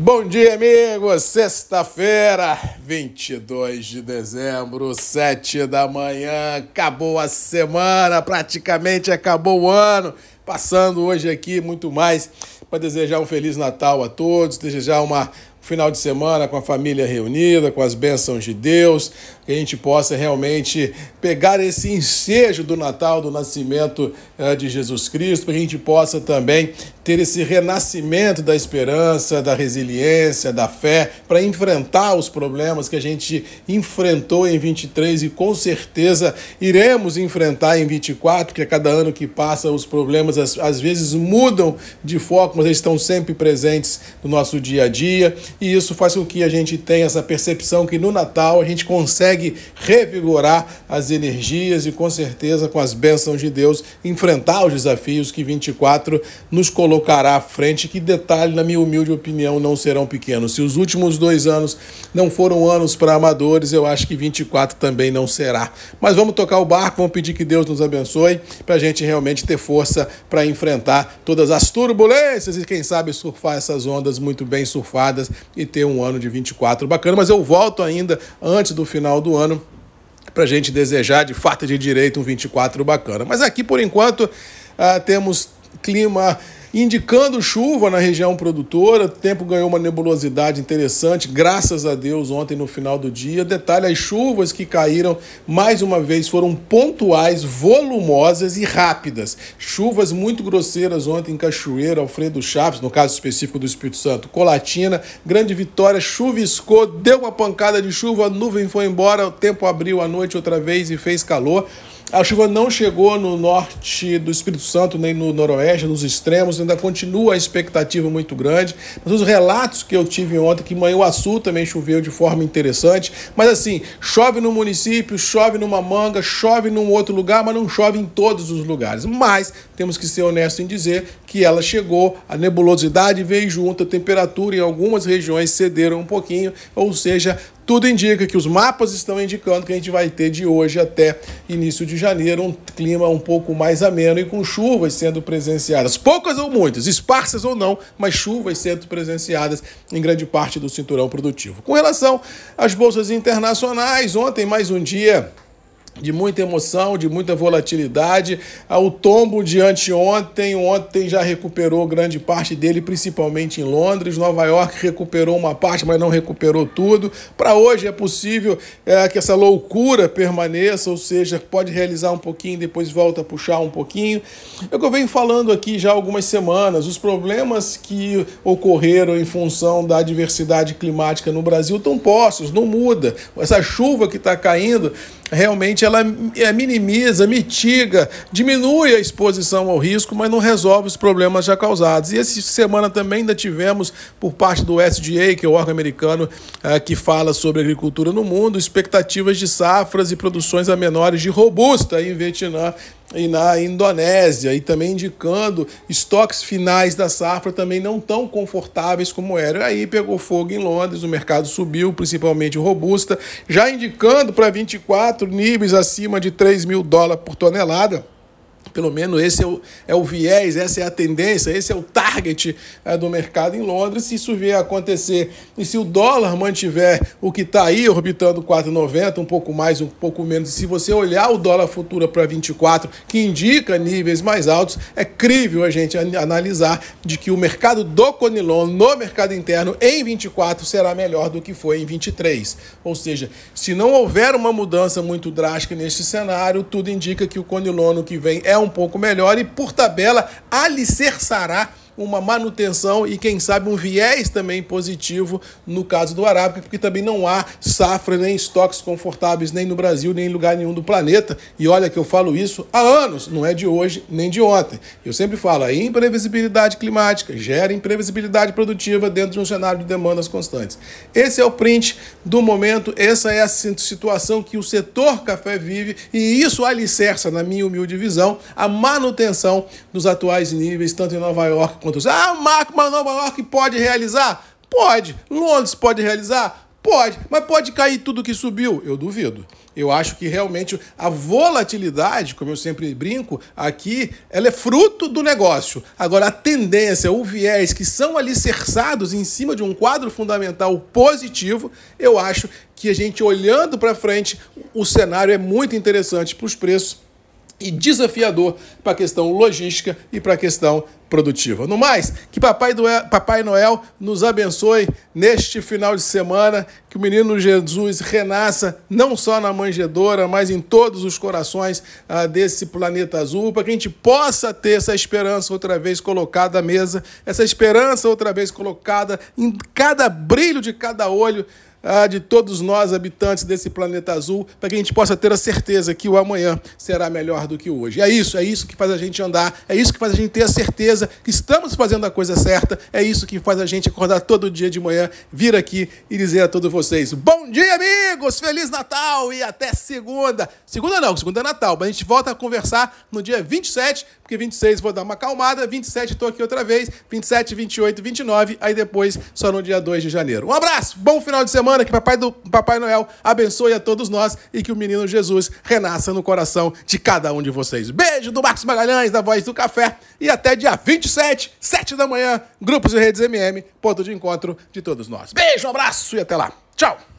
Bom dia, amigos! Sexta-feira, 22 de dezembro, 7 da manhã. Acabou a semana, praticamente acabou o ano. Passando hoje aqui muito mais para desejar um Feliz Natal a todos, desejar uma final de semana com a família reunida, com as bênçãos de Deus, que a gente possa realmente pegar esse ensejo do Natal, do nascimento uh, de Jesus Cristo, que a gente possa também ter esse renascimento da esperança, da resiliência, da fé, para enfrentar os problemas que a gente enfrentou em 23 e com certeza iremos enfrentar em 24, porque a cada ano que passa os problemas às vezes mudam de foco, mas eles estão sempre presentes no nosso dia a dia, e isso faz com que a gente tenha essa percepção que no Natal a gente consegue revigorar as energias e, com certeza, com as bênçãos de Deus, enfrentar os desafios que 24 nos colocará à frente. Que detalhe, na minha humilde opinião, não serão pequenos. Se os últimos dois anos não foram anos para amadores, eu acho que 24 também não será. Mas vamos tocar o barco, vamos pedir que Deus nos abençoe para a gente realmente ter força para enfrentar todas as turbulências e, quem sabe, surfar essas ondas muito bem surfadas e ter um ano de 24 bacana. Mas eu volto ainda antes do final do ano para a gente desejar de fato de direito um 24 bacana. Mas aqui, por enquanto, uh, temos clima indicando chuva na região produtora. O tempo ganhou uma nebulosidade interessante, graças a Deus, ontem no final do dia. Detalhe: as chuvas que caíram mais uma vez foram pontuais, volumosas e rápidas. Chuvas muito grosseiras ontem em Cachoeira, Alfredo Chaves, no caso específico do Espírito Santo, Colatina, Grande Vitória, chuviscou, deu uma pancada de chuva, a nuvem foi embora, o tempo abriu à noite outra vez e fez calor. A chuva não chegou no norte do Espírito Santo, nem no noroeste, nos extremos, ainda continua a expectativa muito grande. Mas os relatos que eu tive ontem, que Manhuaçu também choveu de forma interessante. Mas assim, chove no município, chove numa manga, chove num outro lugar, mas não chove em todos os lugares. Mas temos que ser honestos em dizer que ela chegou, a nebulosidade veio junto, a temperatura em algumas regiões cederam um pouquinho, ou seja, tudo indica que os mapas estão indicando que a gente vai ter de hoje até início de janeiro um clima um pouco mais ameno e com chuvas sendo presenciadas. Poucas ou muitas, esparsas ou não, mas chuvas sendo presenciadas em grande parte do cinturão produtivo. Com relação às bolsas internacionais, ontem mais um dia de muita emoção, de muita volatilidade. Ah, o tombo de anteontem, ontem já recuperou grande parte dele, principalmente em Londres. Nova York recuperou uma parte, mas não recuperou tudo. Para hoje é possível é, que essa loucura permaneça, ou seja, pode realizar um pouquinho, depois volta a puxar um pouquinho. É o que eu venho falando aqui já há algumas semanas. Os problemas que ocorreram em função da diversidade climática no Brasil estão postos, não muda. Essa chuva que está caindo realmente ela é, minimiza, mitiga, diminui a exposição ao risco, mas não resolve os problemas já causados. E essa semana também ainda tivemos, por parte do SDA, que é o órgão americano é, que fala sobre agricultura no mundo, expectativas de safras e produções a menores de robusta em Vietnã e na Indonésia, e também indicando estoques finais da safra também não tão confortáveis como eram. Aí pegou fogo em Londres, o mercado subiu, principalmente robusta, já indicando para 24 níveis acima de 3 mil dólares por tonelada. Pelo menos esse é o, é o viés, essa é a tendência, esse é o target é, do mercado em Londres. Se isso vier a acontecer e se o dólar mantiver o que está aí, orbitando 4,90, um pouco mais, um pouco menos, e se você olhar o dólar futuro para 24, que indica níveis mais altos, é crível a gente analisar de que o mercado do Conilon no mercado interno em 24 será melhor do que foi em 23. Ou seja, se não houver uma mudança muito drástica neste cenário, tudo indica que o Conilon no que vem é um pouco melhor e, por tabela, alicerçará uma manutenção e, quem sabe, um viés também positivo no caso do Arábica, porque também não há safra nem estoques confortáveis nem no Brasil, nem em lugar nenhum do planeta. E olha que eu falo isso há anos, não é de hoje nem de ontem. Eu sempre falo, a imprevisibilidade climática gera imprevisibilidade produtiva dentro de um cenário de demandas constantes. Esse é o print do momento, essa é a situação que o setor café vive e isso alicerça, na minha humilde visão, a manutenção dos atuais níveis, tanto em Nova York quanto Ah, Marco, mas Nova York pode realizar? Pode. Londres pode realizar? Pode, mas pode cair tudo que subiu? Eu duvido. Eu acho que realmente a volatilidade, como eu sempre brinco aqui, ela é fruto do negócio. Agora, a tendência, o viés que são alicerçados em cima de um quadro fundamental positivo, eu acho que a gente olhando para frente, o cenário é muito interessante para os preços e desafiador para a questão logística e para a questão produtiva. No mais, que Papai Noel, Papai Noel nos abençoe neste final de semana, que o menino Jesus renasça não só na manjedoura, mas em todos os corações ah, desse planeta azul, para que a gente possa ter essa esperança outra vez colocada à mesa, essa esperança outra vez colocada em cada brilho de cada olho ah, de todos nós, habitantes desse planeta azul, para que a gente possa ter a certeza que o amanhã será melhor do que hoje. É isso, é isso que faz a gente andar, é isso que faz a gente ter a certeza que estamos fazendo a coisa certa, é isso que faz a gente acordar todo dia de manhã, vir aqui e dizer a todos vocês: Bom dia, amigos! Feliz Natal e até segunda! Segunda não, segunda é Natal, mas a gente volta a conversar no dia 27, porque 26 vou dar uma acalmada, 27 estou aqui outra vez, 27, 28, 29, aí depois só no dia 2 de janeiro. Um abraço, bom final de semana semana, que Papai, do, Papai Noel abençoe a todos nós e que o menino Jesus renasça no coração de cada um de vocês. Beijo do Marcos Magalhães, da Voz do Café, e até dia 27, 7 da manhã, Grupos e Redes MM, ponto de encontro de todos nós. Beijo, um abraço e até lá. Tchau!